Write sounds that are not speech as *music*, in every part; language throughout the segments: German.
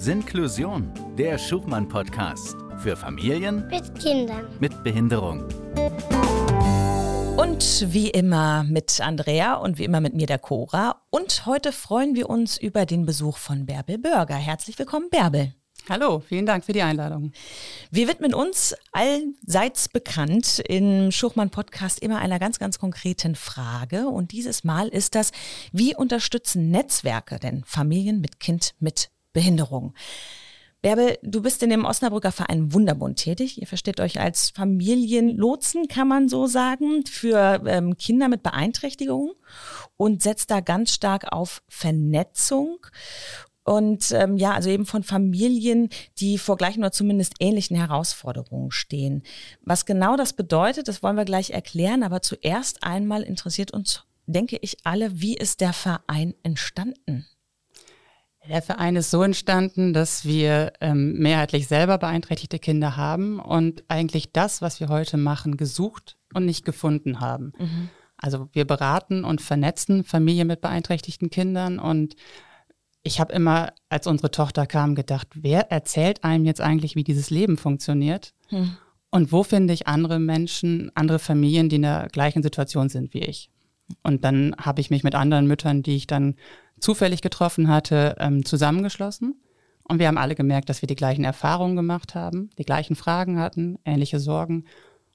Sinklusion, der Schubmann-Podcast für Familien Mit Kindern. mit Behinderung. Und wie immer mit Andrea und wie immer mit mir der Cora. Und heute freuen wir uns über den Besuch von Bärbel Börger. Herzlich willkommen, Bärbel. Hallo, vielen Dank für die Einladung. Wir widmen uns allseits bekannt im Schuchmann-Podcast immer einer ganz, ganz konkreten Frage. Und dieses Mal ist das, wie unterstützen Netzwerke denn Familien mit Kind mit Behinderung? Bärbel, du bist in dem Osnabrücker Verein Wunderbund tätig. Ihr versteht euch als Familienlotsen, kann man so sagen, für ähm, Kinder mit Beeinträchtigungen und setzt da ganz stark auf Vernetzung. Und ähm, ja, also eben von Familien, die vor gleichen oder zumindest ähnlichen Herausforderungen stehen. Was genau das bedeutet, das wollen wir gleich erklären. Aber zuerst einmal interessiert uns, denke ich, alle, wie ist der Verein entstanden? Der Verein ist so entstanden, dass wir ähm, mehrheitlich selber beeinträchtigte Kinder haben und eigentlich das, was wir heute machen, gesucht und nicht gefunden haben. Mhm. Also wir beraten und vernetzen Familien mit beeinträchtigten Kindern und ich habe immer, als unsere Tochter kam, gedacht, wer erzählt einem jetzt eigentlich, wie dieses Leben funktioniert? Hm. Und wo finde ich andere Menschen, andere Familien, die in der gleichen Situation sind wie ich? Und dann habe ich mich mit anderen Müttern, die ich dann zufällig getroffen hatte, ähm, zusammengeschlossen. Und wir haben alle gemerkt, dass wir die gleichen Erfahrungen gemacht haben, die gleichen Fragen hatten, ähnliche Sorgen.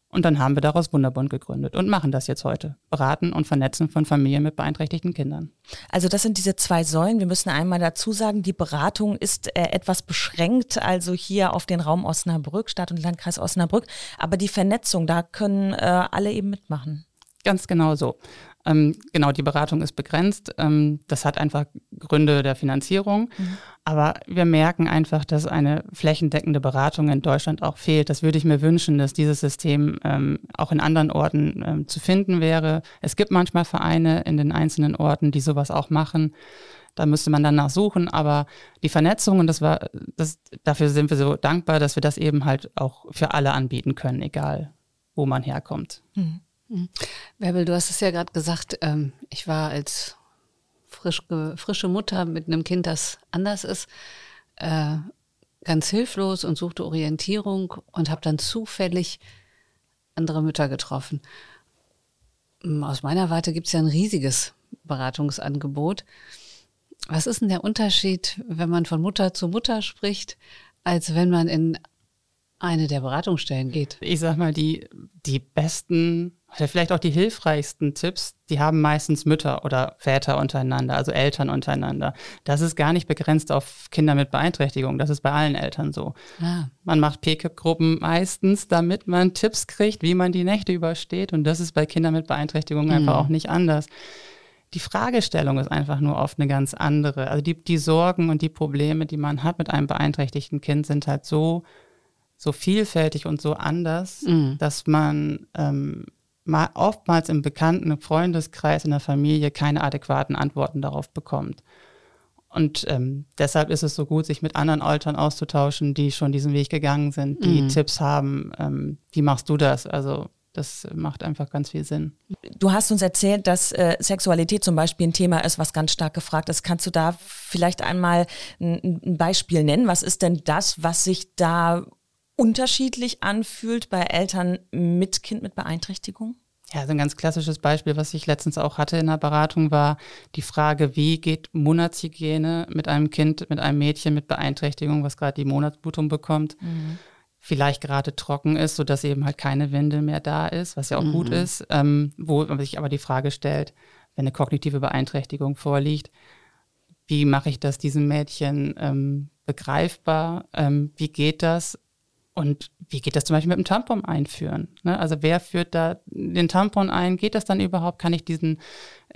Und dann haben wir daraus Wunderbund gegründet und machen das jetzt heute. Beraten und vernetzen von Familien mit beeinträchtigten Kindern. Also das sind diese zwei Säulen. Wir müssen einmal dazu sagen, die Beratung ist äh, etwas beschränkt, also hier auf den Raum Osnabrück, Stadt und Landkreis Osnabrück. Aber die Vernetzung, da können äh, alle eben mitmachen. Ganz genau so. Ähm, genau, die Beratung ist begrenzt. Ähm, das hat einfach Gründe der Finanzierung. Mhm. Aber wir merken einfach, dass eine flächendeckende Beratung in Deutschland auch fehlt. Das würde ich mir wünschen, dass dieses System ähm, auch in anderen Orten ähm, zu finden wäre. Es gibt manchmal Vereine in den einzelnen Orten, die sowas auch machen. Da müsste man danach suchen, aber die Vernetzung, und das war, das, dafür sind wir so dankbar, dass wir das eben halt auch für alle anbieten können, egal wo man herkommt. Mhm. Bärbel, du hast es ja gerade gesagt, ähm, ich war als frisch, frische Mutter mit einem Kind, das anders ist, äh, ganz hilflos und suchte Orientierung und habe dann zufällig andere Mütter getroffen. Ähm, Aus meiner Warte gibt es ja ein riesiges Beratungsangebot. Was ist denn der Unterschied, wenn man von Mutter zu Mutter spricht, als wenn man in eine der Beratungsstellen geht? Ich sag mal, die, die besten oder vielleicht auch die hilfreichsten Tipps, die haben meistens Mütter oder Väter untereinander, also Eltern untereinander. Das ist gar nicht begrenzt auf Kinder mit Beeinträchtigung. Das ist bei allen Eltern so. Ah. Man macht PKIP-Gruppen meistens, damit man Tipps kriegt, wie man die Nächte übersteht. Und das ist bei Kindern mit Beeinträchtigung einfach auch nicht anders. Die Fragestellung ist einfach nur oft eine ganz andere. Also die, die Sorgen und die Probleme, die man hat mit einem beeinträchtigten Kind, sind halt so, so vielfältig und so anders, Mhm. dass man ähm, oftmals im bekannten Freundeskreis, in der Familie keine adäquaten Antworten darauf bekommt. Und ähm, deshalb ist es so gut, sich mit anderen Eltern auszutauschen, die schon diesen Weg gegangen sind, die Mhm. Tipps haben. Ähm, wie machst du das? Also das macht einfach ganz viel Sinn. Du hast uns erzählt, dass äh, Sexualität zum Beispiel ein Thema ist, was ganz stark gefragt ist. Kannst du da vielleicht einmal ein, ein Beispiel nennen? Was ist denn das, was sich da unterschiedlich anfühlt bei Eltern mit Kind mit Beeinträchtigung? Ja, also ein ganz klassisches Beispiel, was ich letztens auch hatte in der Beratung, war die Frage, wie geht Monatshygiene mit einem Kind, mit einem Mädchen mit Beeinträchtigung, was gerade die Monatsblutung bekommt, vielleicht gerade trocken ist, sodass eben halt keine Windel mehr da ist, was ja auch gut ist, ähm, wo man sich aber die Frage stellt, wenn eine kognitive Beeinträchtigung vorliegt, wie mache ich das diesem Mädchen ähm, begreifbar? Ähm, wie geht das? Und wie geht das zum Beispiel mit dem Tampon einführen? Ne? Also wer führt da den Tampon ein? Geht das dann überhaupt? Kann ich diesen,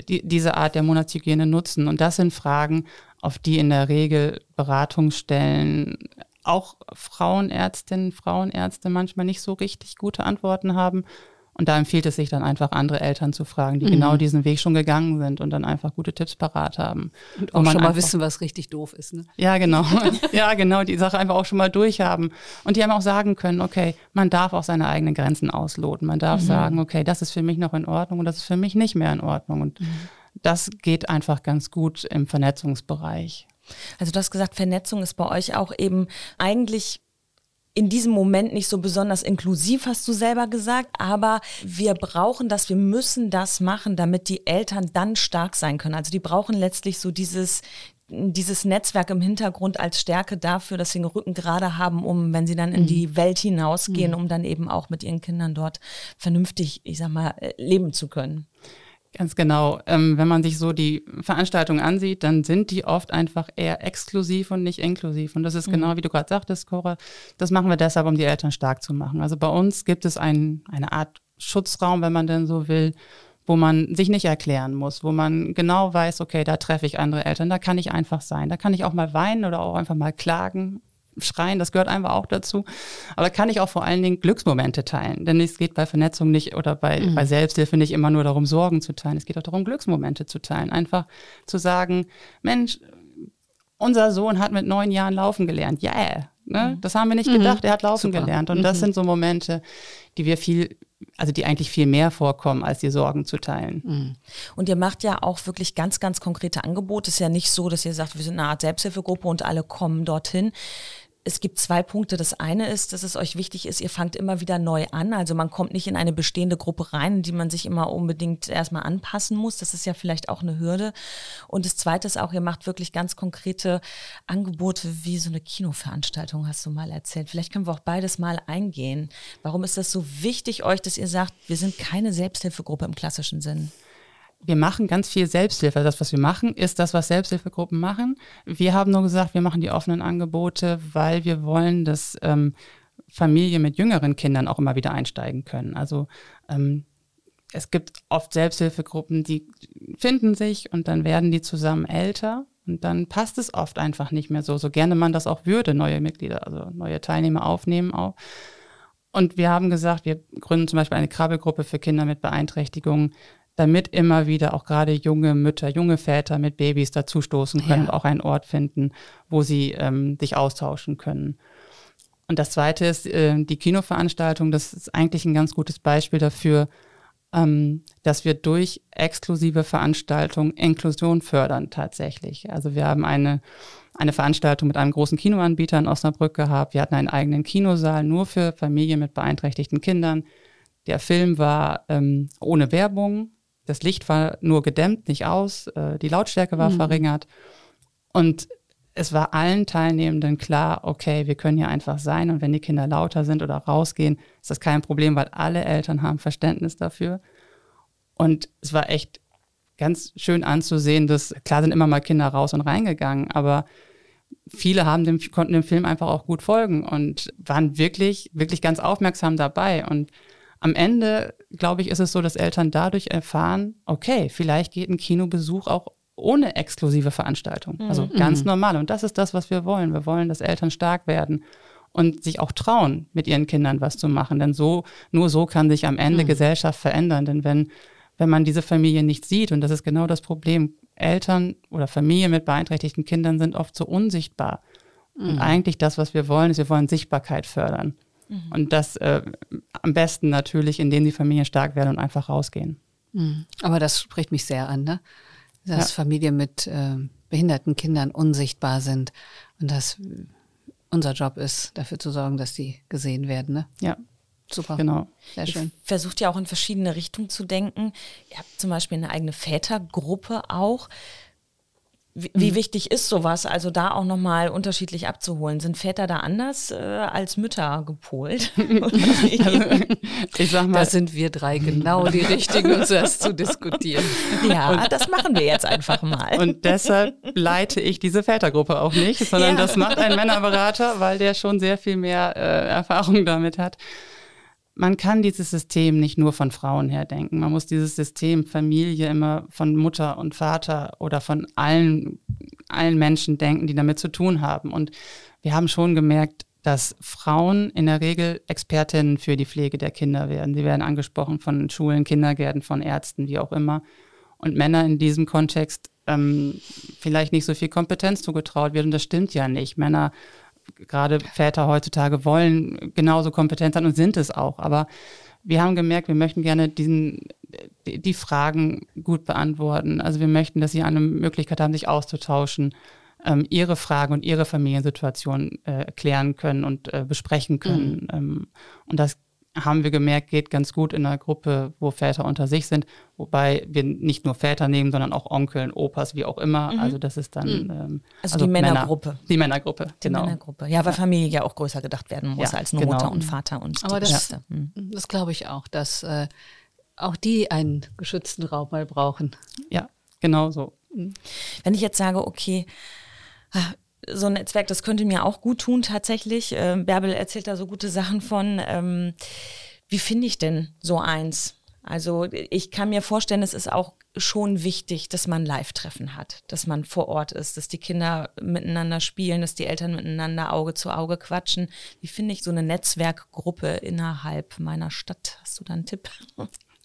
die, diese Art der Monatshygiene nutzen? Und das sind Fragen, auf die in der Regel Beratungsstellen, auch Frauenärztinnen, Frauenärzte manchmal nicht so richtig gute Antworten haben. Und da empfiehlt es sich dann einfach, andere Eltern zu fragen, die genau diesen Weg schon gegangen sind und dann einfach gute Tipps parat haben. Und auch man schon mal einfach- wissen, was richtig doof ist. Ne? ja, genau. *laughs* ja, genau, die Sache einfach auch schon mal durchhaben. Und die haben auch sagen können, okay, man darf auch seine eigenen Grenzen ausloten. Man darf sagen, okay, das ist für mich noch in Ordnung und das ist für mich nicht mehr in Ordnung. Und das geht einfach ganz gut im Vernetzungsbereich. Also du hast gesagt, Vernetzung ist bei euch auch eben eigentlich in diesem Moment nicht so besonders inklusiv, hast du selber gesagt, aber wir brauchen das, wir müssen das machen, damit die Eltern dann stark sein können. Also die brauchen letztlich so dieses, dieses Netzwerk im Hintergrund als Stärke dafür, dass sie den Rücken gerade haben, um, wenn sie dann in mhm. die Welt hinausgehen, mhm. um dann eben auch mit ihren Kindern dort vernünftig, ich sag mal, äh, leben zu können. Ganz genau. Ähm, wenn man sich so die Veranstaltungen ansieht, dann sind die oft einfach eher exklusiv und nicht inklusiv. Und das ist mhm. genau, wie du gerade sagtest, Cora. Das machen wir deshalb, um die Eltern stark zu machen. Also bei uns gibt es ein, eine Art Schutzraum, wenn man denn so will, wo man sich nicht erklären muss, wo man genau weiß, okay, da treffe ich andere Eltern, da kann ich einfach sein, da kann ich auch mal weinen oder auch einfach mal klagen schreien, das gehört einfach auch dazu. Aber kann ich auch vor allen Dingen Glücksmomente teilen. Denn es geht bei Vernetzung nicht oder bei, mhm. bei Selbsthilfe nicht immer nur darum, Sorgen zu teilen. Es geht auch darum, Glücksmomente zu teilen. Einfach zu sagen, Mensch, unser Sohn hat mit neun Jahren laufen gelernt. Ja, yeah. ne? Mhm. das haben wir nicht gedacht. Mhm. Er hat laufen Super. gelernt. Und das mhm. sind so Momente, die wir viel also die eigentlich viel mehr vorkommen, als die Sorgen zu teilen. Mhm. Und ihr macht ja auch wirklich ganz, ganz konkrete Angebote. Es ist ja nicht so, dass ihr sagt, wir sind eine Art Selbsthilfegruppe und alle kommen dorthin es gibt zwei Punkte. Das eine ist, dass es euch wichtig ist, ihr fangt immer wieder neu an. Also man kommt nicht in eine bestehende Gruppe rein, die man sich immer unbedingt erstmal anpassen muss. Das ist ja vielleicht auch eine Hürde. Und das zweite ist auch, ihr macht wirklich ganz konkrete Angebote wie so eine Kinoveranstaltung, hast du mal erzählt. Vielleicht können wir auch beides mal eingehen. Warum ist das so wichtig euch, dass ihr sagt, wir sind keine Selbsthilfegruppe im klassischen Sinn? Wir machen ganz viel Selbsthilfe. Das, was wir machen, ist das, was Selbsthilfegruppen machen. Wir haben nur gesagt, wir machen die offenen Angebote, weil wir wollen, dass ähm, Familien mit jüngeren Kindern auch immer wieder einsteigen können. Also ähm, es gibt oft Selbsthilfegruppen, die finden sich und dann werden die zusammen älter und dann passt es oft einfach nicht mehr so, so gerne man das auch würde, neue Mitglieder, also neue Teilnehmer aufnehmen auch. Und wir haben gesagt, wir gründen zum Beispiel eine Krabbelgruppe für Kinder mit Beeinträchtigungen, damit immer wieder auch gerade junge Mütter, junge Väter mit Babys dazustoßen können ja. und auch einen Ort finden, wo sie ähm, sich austauschen können. Und das Zweite ist äh, die Kinoveranstaltung. Das ist eigentlich ein ganz gutes Beispiel dafür, ähm, dass wir durch exklusive Veranstaltungen Inklusion fördern tatsächlich. Also wir haben eine, eine Veranstaltung mit einem großen Kinoanbieter in Osnabrück gehabt. Wir hatten einen eigenen Kinosaal nur für Familien mit beeinträchtigten Kindern. Der Film war ähm, ohne Werbung, das Licht war nur gedämmt, nicht aus, äh, die Lautstärke war mhm. verringert. Und es war allen Teilnehmenden klar, okay, wir können hier einfach sein und wenn die Kinder lauter sind oder rausgehen, ist das kein Problem, weil alle Eltern haben Verständnis dafür. Und es war echt ganz schön anzusehen, dass klar sind immer mal Kinder raus und reingegangen, aber viele haben dem, konnten dem Film einfach auch gut folgen und waren wirklich, wirklich ganz aufmerksam dabei. Und am Ende, glaube ich, ist es so, dass Eltern dadurch erfahren, okay, vielleicht geht ein Kinobesuch auch ohne exklusive Veranstaltung. Mhm. Also ganz mhm. normal. Und das ist das, was wir wollen. Wir wollen, dass Eltern stark werden und sich auch trauen, mit ihren Kindern was zu machen. Denn so, nur so kann sich am Ende mhm. Gesellschaft verändern. Denn wenn, wenn man diese Familie nicht sieht, und das ist genau das Problem, Eltern oder Familien mit beeinträchtigten Kindern sind oft so unsichtbar. Und mhm. eigentlich das, was wir wollen, ist, wir wollen Sichtbarkeit fördern. Mhm. Und das äh, am besten natürlich, indem die Familien stark werden und einfach rausgehen. Mhm. Aber das spricht mich sehr an, ne? dass ja. Familien mit äh, behinderten Kindern unsichtbar sind und dass unser Job ist, dafür zu sorgen, dass die gesehen werden. Ne? Ja. Super. Genau. Sehr schön. Versucht ja auch in verschiedene Richtungen zu denken. Ihr habt zum Beispiel eine eigene Vätergruppe auch. Wie, wie, mhm. wichtig ist sowas, also da auch nochmal unterschiedlich abzuholen? Sind Väter da anders äh, als Mütter gepolt? *laughs* also, ich sag mal, da sind wir drei genau die Richtigen, um das zu diskutieren. Ja, und, das machen wir jetzt einfach mal. Und deshalb leite ich diese Vätergruppe auch nicht, sondern ja. das macht ein Männerberater, weil der schon sehr viel mehr äh, Erfahrung damit hat man kann dieses System nicht nur von Frauen her denken. Man muss dieses System Familie immer von Mutter und Vater oder von allen, allen Menschen denken, die damit zu tun haben. Und wir haben schon gemerkt, dass Frauen in der Regel Expertinnen für die Pflege der Kinder werden. Sie werden angesprochen von Schulen, Kindergärten, von Ärzten, wie auch immer. Und Männer in diesem Kontext ähm, vielleicht nicht so viel Kompetenz zugetraut wird. Und das stimmt ja nicht. Männer gerade Väter heutzutage wollen genauso kompetent sein und sind es auch. Aber wir haben gemerkt, wir möchten gerne diesen, die Fragen gut beantworten. Also wir möchten, dass sie eine Möglichkeit haben, sich auszutauschen. ähm, ihre Fragen und ihre Familiensituation äh, erklären können und äh, besprechen können. Mhm. Ähm, und das haben wir gemerkt, geht ganz gut in einer Gruppe, wo Väter unter sich sind, wobei wir nicht nur Väter nehmen, sondern auch Onkeln, Opas, wie auch immer. Mhm. Also das ist dann mhm. ähm, also, also, die Männergruppe. Männer, die Männergruppe, die genau. Männergruppe. Ja, weil Familie ja auch größer gedacht werden muss ja, als nur genau. Mutter und Vater und Aber das, mhm. das glaube ich auch, dass äh, auch die einen geschützten Raum mal brauchen. Ja, genau so. Mhm. Wenn ich jetzt sage, okay, so ein Netzwerk, das könnte mir auch gut tun tatsächlich. Ähm, Bärbel erzählt da so gute Sachen von. Ähm, wie finde ich denn so eins? Also ich kann mir vorstellen, es ist auch schon wichtig, dass man Live-Treffen hat, dass man vor Ort ist, dass die Kinder miteinander spielen, dass die Eltern miteinander Auge zu Auge quatschen. Wie finde ich so eine Netzwerkgruppe innerhalb meiner Stadt? Hast du da einen Tipp?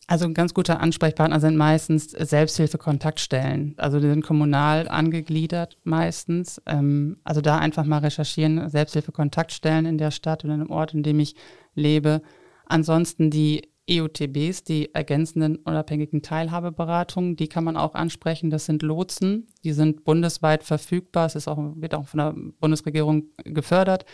Also ein ganz guter Ansprechpartner sind meistens Selbsthilfe-Kontaktstellen. Also die sind kommunal angegliedert meistens. Ähm, also da einfach mal recherchieren, Selbsthilfe-Kontaktstellen in der Stadt oder in dem Ort, in dem ich lebe. Ansonsten die EUTBs, die ergänzenden unabhängigen Teilhabeberatungen, die kann man auch ansprechen. Das sind Lotsen, die sind bundesweit verfügbar. Es ist auch, wird auch von der Bundesregierung gefördert.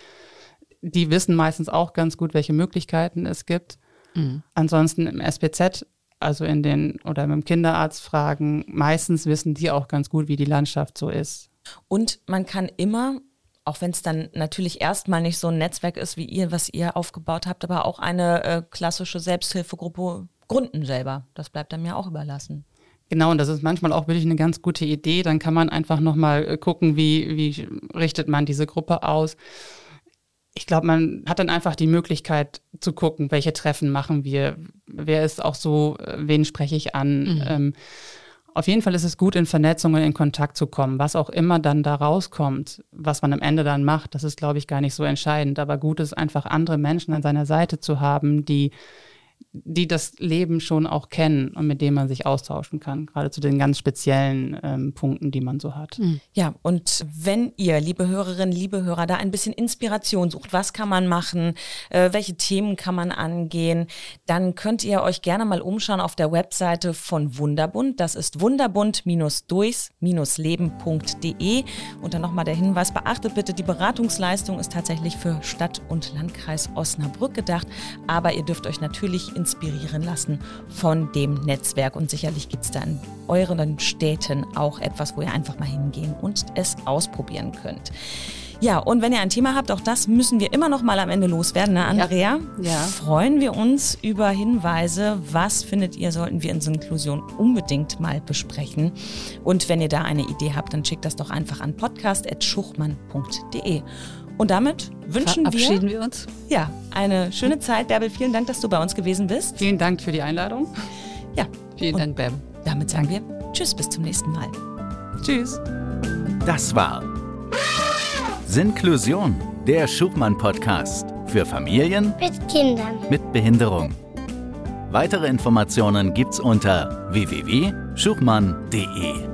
Die wissen meistens auch ganz gut, welche Möglichkeiten es gibt. Mhm. Ansonsten im SPZ, also in den oder mit dem Kinderarzt fragen, meistens wissen die auch ganz gut, wie die Landschaft so ist. Und man kann immer auch wenn es dann natürlich erstmal nicht so ein Netzwerk ist wie ihr, was ihr aufgebaut habt, aber auch eine äh, klassische Selbsthilfegruppe gründen selber. Das bleibt dann mir auch überlassen. Genau, und das ist manchmal auch wirklich eine ganz gute Idee. Dann kann man einfach nochmal äh, gucken, wie, wie richtet man diese Gruppe aus ich glaube, man hat dann einfach die Möglichkeit zu gucken, welche Treffen machen wir, wer ist auch so, äh, wen spreche ich an. Mhm. Ähm, auf jeden Fall ist es gut, in Vernetzung und in Kontakt zu kommen. Was auch immer dann da rauskommt, was man am Ende dann macht, das ist, glaube ich, gar nicht so entscheidend. Aber gut ist einfach andere Menschen an seiner Seite zu haben, die die das Leben schon auch kennen und mit denen man sich austauschen kann, gerade zu den ganz speziellen ähm, Punkten, die man so hat. Hm. Ja, und wenn ihr, liebe Hörerinnen, liebe Hörer, da ein bisschen Inspiration sucht, was kann man machen, äh, welche Themen kann man angehen, dann könnt ihr euch gerne mal umschauen auf der Webseite von Wunderbund. Das ist wunderbund-durchs-leben.de. Und dann nochmal der Hinweis, beachtet bitte, die Beratungsleistung ist tatsächlich für Stadt- und Landkreis Osnabrück gedacht, aber ihr dürft euch natürlich inspirieren lassen von dem Netzwerk. Und sicherlich gibt es da in euren Städten auch etwas, wo ihr einfach mal hingehen und es ausprobieren könnt. Ja, und wenn ihr ein Thema habt, auch das müssen wir immer noch mal am Ende loswerden, ne, Andrea? Ja. ja. Freuen wir uns über Hinweise. Was findet ihr, sollten wir in Inklusion unbedingt mal besprechen? Und wenn ihr da eine Idee habt, dann schickt das doch einfach an podcast.schuchmann.de. Und damit wünschen wir. Verabschieden wir uns. Ja, eine schöne Zeit. Bärbel, vielen Dank, dass du bei uns gewesen bist. Vielen Dank für die Einladung. Ja. Vielen Dank, Bärbel. Damit sagen wir Tschüss, bis zum nächsten Mal. Tschüss. Das war Sinklusion, der Schubmann-Podcast für Familien mit Kindern mit Behinderung. Weitere Informationen gibt's unter www.schubmann.de.